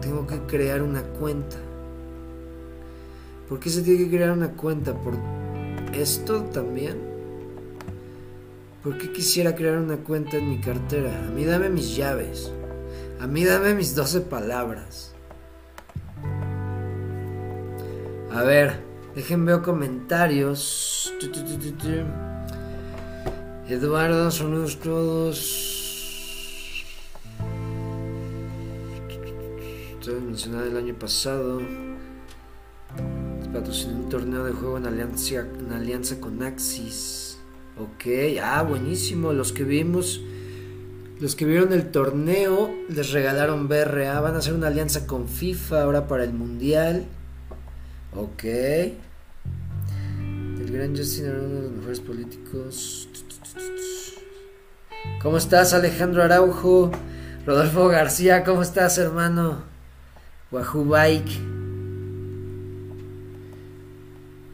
tengo que crear una cuenta. ¿Por qué se tiene que crear una cuenta? ¿Por esto también? ¿Por qué quisiera crear una cuenta en mi cartera? A mí dame mis llaves. A mí dame mis 12 palabras. A ver, dejen ver comentarios. Eduardo, saludos todos. Estoy mencionado el año pasado patrocinó un torneo de juego en alianza, en alianza con Axis. Ok, ah, buenísimo. Los que vimos, los que vieron el torneo, les regalaron BRA. Van a hacer una alianza con FIFA ahora para el Mundial. Ok. El gran Justin era uno de los mejores políticos. ¿Cómo estás Alejandro Araujo? Rodolfo García, ¿cómo estás hermano? Wahoo Bike.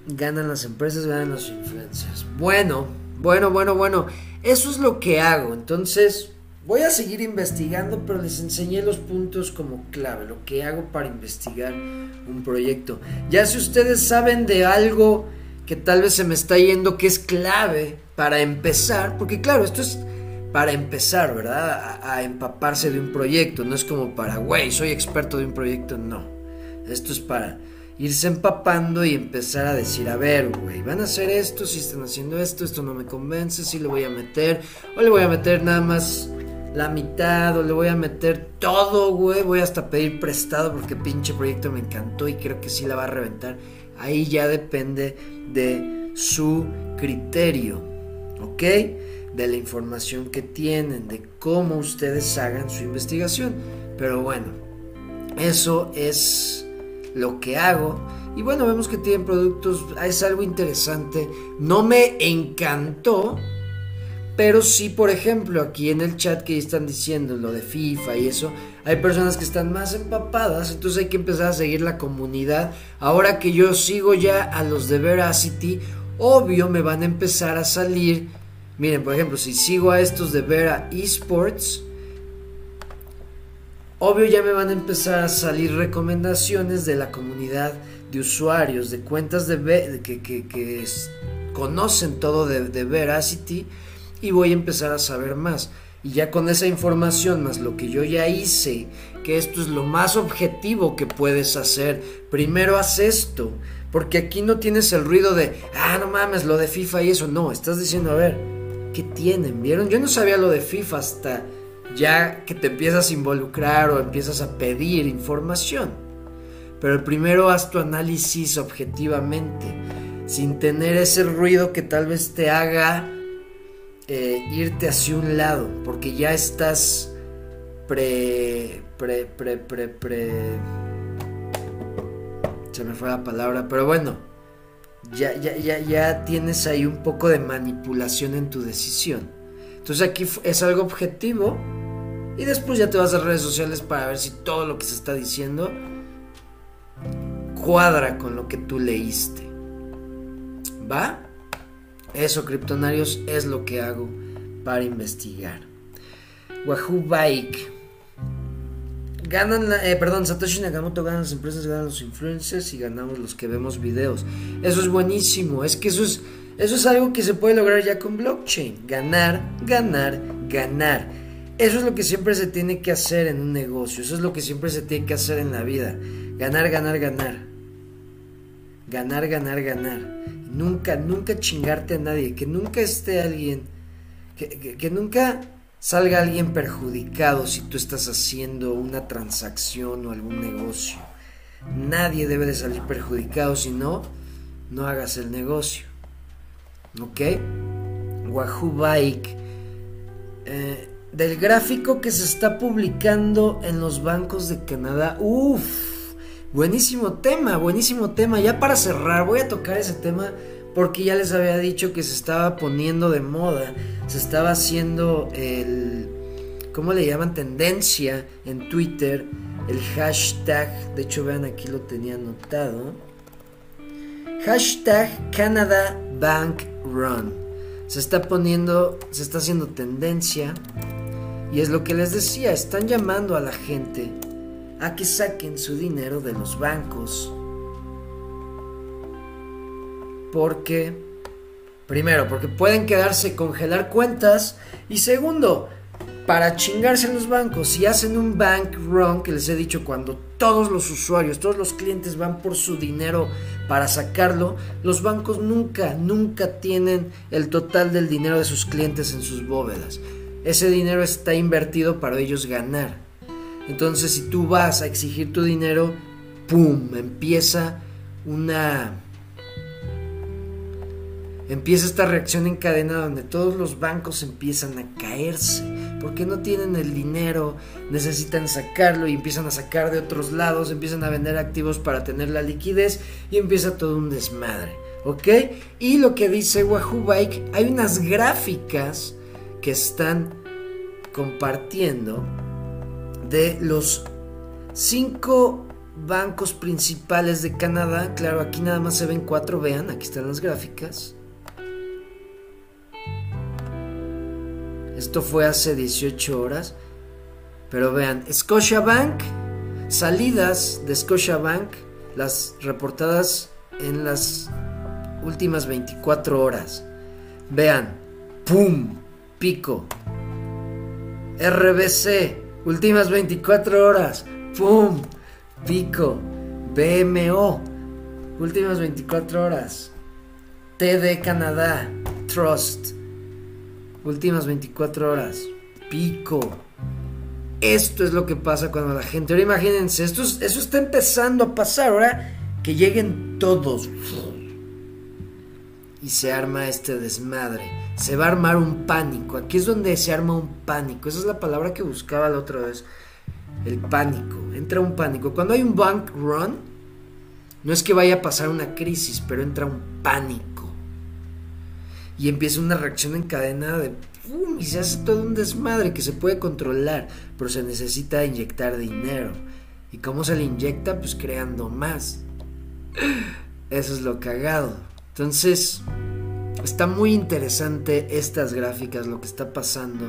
Ganan las empresas, ganan los influencers. Bueno, bueno, bueno, bueno. Eso es lo que hago. Entonces, voy a seguir investigando, pero les enseñé los puntos como clave, lo que hago para investigar un proyecto. Ya si ustedes saben de algo que tal vez se me está yendo que es clave para empezar, porque claro, esto es para empezar, ¿verdad? A, empaparse de un proyecto, no es como para, güey, soy experto de un proyecto, no. Esto es para irse empapando y empezar a decir, a ver, güey, van a hacer esto, si están haciendo esto, esto no me convence, si le voy a meter, o le voy a meter nada más la mitad, o le voy a meter todo, güey, voy hasta pedir prestado porque pinche proyecto me encantó y creo que sí la va a reventar. Ahí ya depende de su criterio, ¿ok? De la información que tienen, de cómo ustedes hagan su investigación. Pero bueno, eso es lo que hago. Y bueno, vemos que tienen productos, es algo interesante. No me encantó, pero sí, por ejemplo, aquí en el chat que están diciendo lo de FIFA y eso, hay personas que están más empapadas, entonces hay que empezar a seguir la comunidad. Ahora que yo sigo ya a los de Veracity, obvio me van a empezar a salir. Miren, por ejemplo, si sigo a estos de Vera Esports, obvio ya me van a empezar a salir recomendaciones de la comunidad de usuarios, de cuentas de, que, conocen todo de Veracity y voy a empezar a saber más. Y ya con esa información más lo que yo ya hice, que esto es lo más objetivo que puedes hacer, primero haz esto, porque aquí no tienes el ruido de, ah, no mames, lo de FIFA y eso, no, estás diciendo, a ver, ¿qué tienen? ¿Vieron? Yo no sabía lo de FIFA hasta ya que te empiezas a involucrar o empiezas a pedir información. Pero primero haz tu análisis objetivamente, sin tener ese ruido que tal vez te haga eh, irte hacia un lado, porque ya estás pre, pre, pre, pre, pre... Se me fue la palabra, pero bueno, ya, ya, ya, ya tienes ahí un poco de manipulación en tu decisión. Entonces aquí es algo objetivo y después ya te vas a redes sociales para ver si todo lo que se está diciendo cuadra con lo que tú leíste. ¿Va? Eso, criptonarios, es lo que hago para investigar. Wahoo Bike. Ganan, eh, perdón, Satoshi Nakamoto gana las empresas, ganan los influencers y ganamos los que vemos videos. Eso es buenísimo. Es que eso es, eso es algo que se puede lograr ya con blockchain. Ganar, ganar, ganar. Eso es lo que siempre se tiene que hacer en un negocio. Eso es lo que siempre se tiene que hacer en la vida. Ganar, ganar, ganar. Ganar, ganar, ganar. Nunca, nunca chingarte a nadie, que nunca esté alguien, que, nunca salga alguien perjudicado si tú estás haciendo una transacción o algún negocio. Nadie debe de salir perjudicado, si no, no hagas el negocio. ¿Ok? Wahoo Bike. Eh, del gráfico que se está publicando en los bancos de Canadá. Uff Buenísimo tema, buenísimo tema. Ya para cerrar, voy a tocar ese tema porque ya les había dicho que se estaba poniendo de moda, se estaba haciendo el, ¿cómo le llaman? Tendencia en Twitter, el hashtag, de hecho vean aquí lo tenía anotado, hashtag Canada Bank Run. Se está poniendo, se está haciendo tendencia y es lo que les decía, están llamando a la gente a que saquen su dinero de los bancos. Porque, primero, porque pueden quedarse congelar cuentas. Y segundo, para chingarse en los bancos, si hacen un bank run, que les he dicho, cuando todos los usuarios, todos los clientes van por su dinero para sacarlo, los bancos nunca, nunca tienen el total del dinero de sus clientes en sus bóvedas. Ese dinero está invertido para ellos ganar. Entonces, si tú vas a exigir tu dinero, ¡pum! Empieza una... Empieza esta reacción en cadena donde todos los bancos empiezan a caerse porque no tienen el dinero, necesitan sacarlo y empiezan a sacar de otros lados, empiezan a vender activos para tener la liquidez y empieza todo un desmadre, ¿ok? Y lo que dice Wahoo Bike, hay unas gráficas que están compartiendo de los cinco bancos principales de Canadá. Claro, aquí nada más se ven cuatro, vean, aquí están las gráficas. Esto fue hace 18 horas. Pero vean, Scotiabank, salidas de Scotiabank, las reportadas en las últimas 24 horas. Vean, ¡pum! Pico. RBC, últimas 24 horas. ¡Pum! Pico. BMO, últimas 24 horas. TD Canadá, Trust, últimas 24 horas. Pico. Esto es lo que pasa cuando la gente. Ahora imagínense, esto eso está empezando a pasar. Ahora que lleguen todos. Y se arma este desmadre. Se va a armar un pánico. Aquí es donde se arma un pánico. Esa es la palabra que buscaba la otra vez. El pánico. Entra un pánico. Cuando hay un bank run, no es que vaya a pasar una crisis, pero entra un pánico. Y empieza una reacción en cadena de y se hace todo un desmadre que se puede controlar, pero se necesita inyectar dinero. ¿Y cómo se le inyecta? Pues creando más. Eso es lo cagado. Entonces, está muy interesante estas gráficas, lo que está pasando.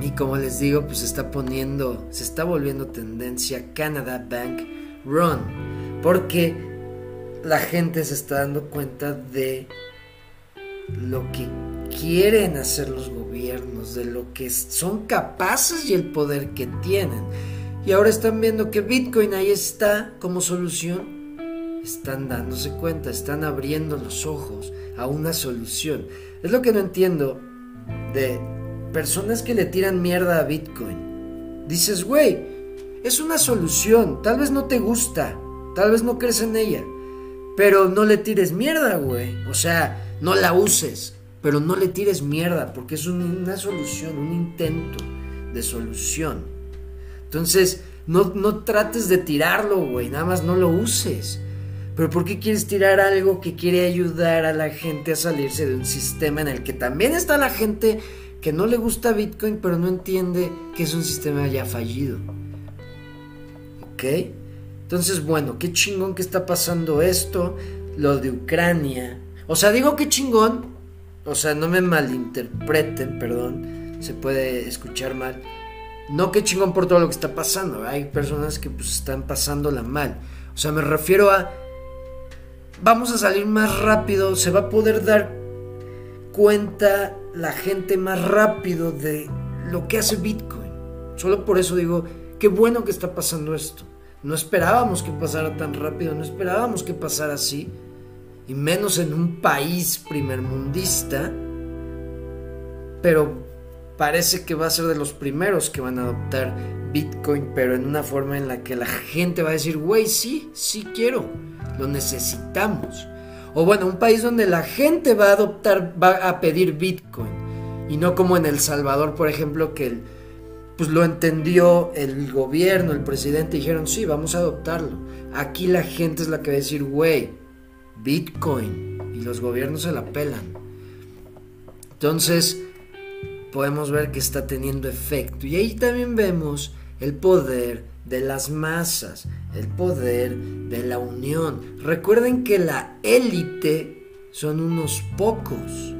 Y como les digo, pues está poniendo, se está volviendo tendencia Canada Bank Run. Porque la gente se está dando cuenta de lo que quieren hacer los gobiernos, de lo que son capaces y el poder que tienen. Y ahora están viendo que Bitcoin ahí está como solución. Están dándose cuenta, están abriendo los ojos a una solución. Es lo que no entiendo de personas que le tiran mierda a Bitcoin. Dices, güey, es una solución. Tal vez no te gusta, tal vez no crees en ella. Pero no le tires mierda, güey. O sea, no la uses pero no le tires mierda porque es una solución, un intento de solución. Entonces, no, no trates de tirarlo, güey, nada más no lo uses. Pero ¿por qué quieres tirar algo que quiere ayudar a la gente a salirse de un sistema en el que también está la gente que no le gusta Bitcoin, pero no entiende que es un sistema ya fallido? ¿Ok? Entonces, bueno, qué chingón que está pasando esto, lo de Ucrania. O sea, digo qué chingón o sea, no me malinterpreten, perdón, se puede escuchar mal. No que chingón por todo lo que está pasando, hay personas que pues están pasándola mal. O sea, me refiero a vamos a salir más rápido, se va a poder dar cuenta la gente más rápido de lo que hace Bitcoin. Solo por eso digo, qué bueno que está pasando esto. No esperábamos que pasara tan rápido, no esperábamos que pasara así y menos en un país primermundista, pero parece que va a ser de los primeros que van a adoptar Bitcoin, pero en una forma en la que la gente va a decir, güey, sí, sí quiero, lo necesitamos. O bueno, un país donde la gente va a adoptar, va a pedir Bitcoin. Y no como en El Salvador, por ejemplo, que pues lo entendió el gobierno, el presidente, dijeron, sí, vamos a adoptarlo. Aquí la gente es la que va a decir, güey, Bitcoin y los gobiernos se la pelan. Entonces, podemos ver que está teniendo efecto. Y ahí también vemos el poder de las masas, el poder de la unión. Recuerden que la élite son unos pocos.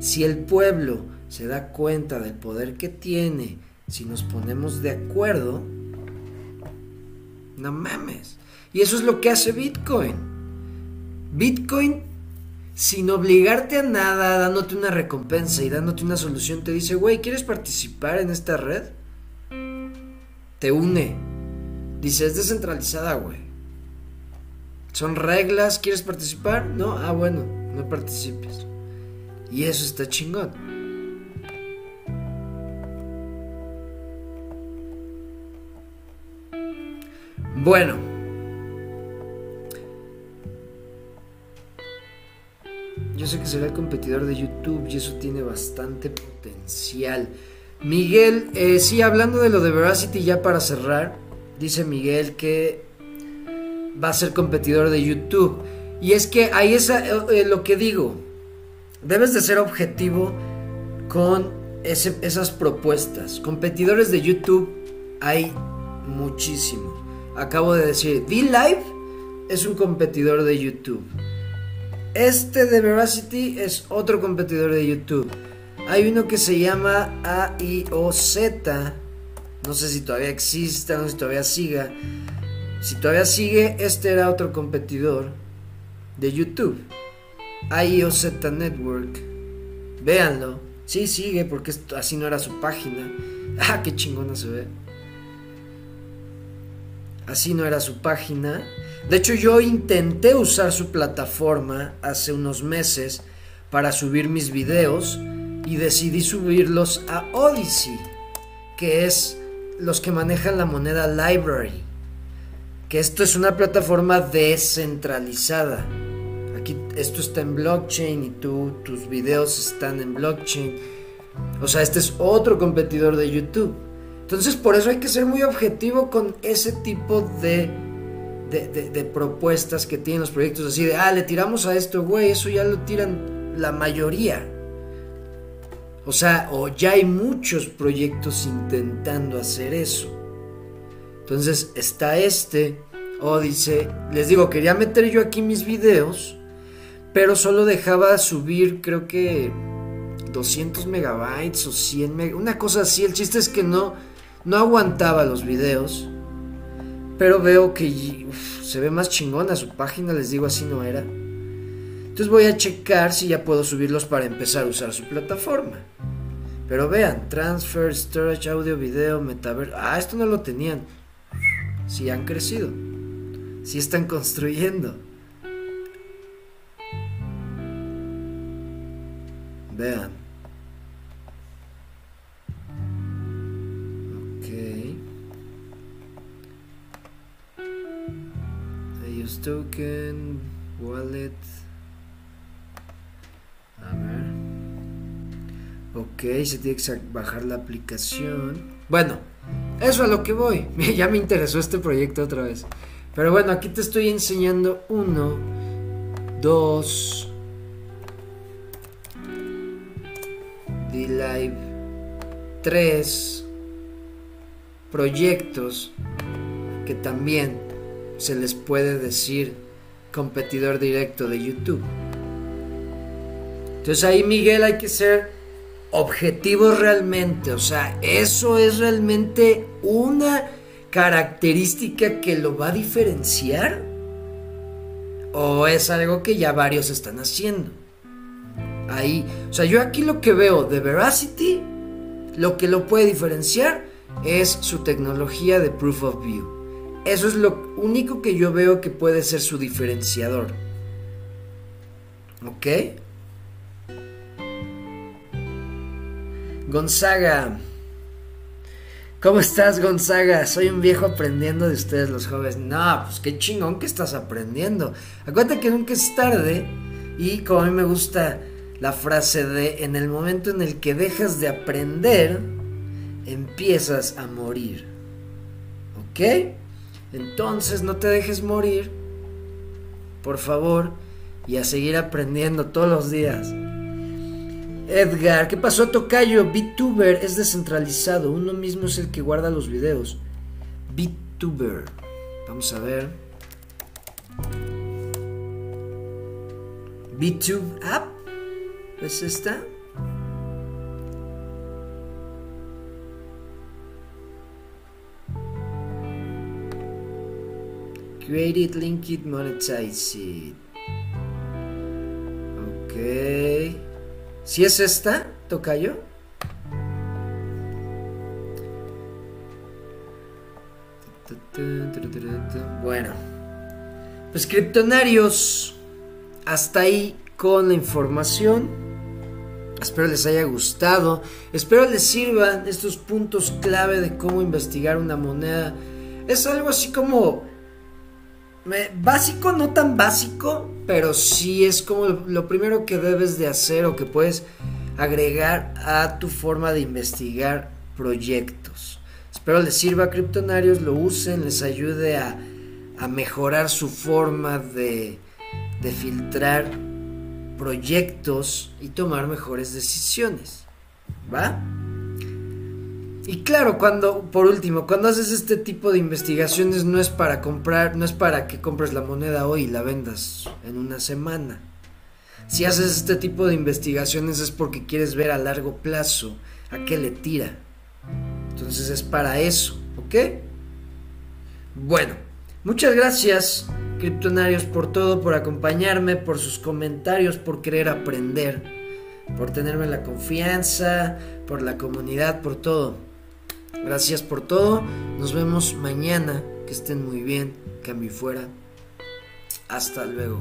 Si el pueblo se da cuenta del poder que tiene, si nos ponemos de acuerdo, no mames. Y eso es lo que hace Bitcoin. Bitcoin, sin obligarte a nada, dándote una recompensa y dándote una solución, te dice, güey, ¿quieres participar en esta red? Te une. Dice, es descentralizada, güey. Son reglas, ¿quieres participar? No, ah, bueno, no participes. Y eso está chingón. Bueno, Yo sé que será el competidor de YouTube y eso tiene bastante potencial. Miguel, eh, sí, hablando de lo de Veracity, ya para cerrar, dice Miguel que va a ser competidor de YouTube. Y es que ahí es eh, eh, lo que digo. Debes de ser objetivo con esas propuestas. Competidores de YouTube hay muchísimos. Acabo de decir, D-Live es un competidor de YouTube. Este de Veracity es otro competidor de YouTube. Hay uno que se llama AIOZ. No sé si todavía exista, no sé si todavía siga. Si todavía sigue, este era otro competidor de YouTube. AIOZ Network. Véanlo. Sí, sigue porque así no era su página. Ah, qué chingona se ve. Así no era su página. De hecho, yo intenté usar su plataforma hace unos meses para subir mis videos y decidí subirlos a Odyssey, que es los que manejan la moneda Library. Que esto es una plataforma descentralizada. Aquí esto está en blockchain y tú tus videos están en blockchain. O sea, este es otro competidor de YouTube. Entonces por eso hay que ser muy objetivo con ese tipo de, de, propuestas que tienen los proyectos así de, ah, le tiramos a esto, güey, eso ya lo tiran la mayoría. O sea, o ya hay muchos proyectos intentando hacer eso. Entonces está este, o dice, les digo, quería meter yo aquí mis videos, pero solo dejaba subir, creo que 200 megabytes o 100 megabytes, una cosa así. El chiste es que no no aguantaba los videos, pero veo que se ve más chingona su página, les digo así no era. Entonces voy a checar si ya puedo subirlos para empezar a usar su plataforma. Pero vean, transfer, storage, audio, video, metaverso. Ah, esto no lo tenían. Sí han crecido. Sí están construyendo. Vean. token, wallet. Ok, se tiene que bajar la aplicación. Bueno, eso a lo que voy. ya me interesó este proyecto otra vez. Pero bueno, aquí te estoy enseñando uno, dos, D-Live, tres proyectos que también se les puede decir competidor directo de YouTube. Entonces ahí Miguel hay que ser objetivos realmente, o sea, eso es realmente una característica que lo va a diferenciar o es algo que ya varios están haciendo. Ahí, o sea, yo aquí lo que veo de Veracity, lo que lo puede diferenciar es su tecnología de Proof of View. Eso es lo único que yo veo que puede ser su diferenciador. ¿Ok? Gonzaga. ¿Cómo estás, Gonzaga? Soy un viejo aprendiendo de ustedes, los jóvenes. No, pues qué chingón que estás aprendiendo. Acuérdate que nunca es tarde. Y como a mí me gusta la frase de: en el momento en el que dejas de aprender, empiezas a morir. ¿Ok? Entonces no te dejes morir, por favor, y a seguir aprendiendo todos los días. Edgar, ¿qué pasó, Tocayo? VTuber es descentralizado, uno mismo es el que guarda los videos. VTuber, vamos a ver. VTube App, ¿es esta? Create it, link it, monetize it. Ok. ¿Si es esta, Tocayo? Bueno. Pues criptonarios. Hasta ahí con la información. Espero les haya gustado. Espero les sirvan estos puntos clave de cómo investigar una moneda. Es algo así como básico, no tan básico, pero sí es como lo primero que debes de hacer o que puedes agregar a tu forma de investigar proyectos. Espero les sirva a criptonarios, lo usen, les ayude a, a mejorar su forma de, de filtrar proyectos y tomar mejores decisiones. ¿Va? Y claro, cuando, por último, cuando haces este tipo de investigaciones no es para comprar, no es para que compres la moneda hoy y la vendas en una semana. Si haces este tipo de investigaciones es porque quieres ver a largo plazo a qué le tira. Entonces es para eso, ¿ok? Bueno, muchas gracias, criptonarios, por todo, por acompañarme, por sus comentarios, por querer aprender, por tenerme la confianza, por la comunidad, por todo. Gracias por todo. Nos vemos mañana. Que estén muy bien. Cambio fuera. Hasta luego.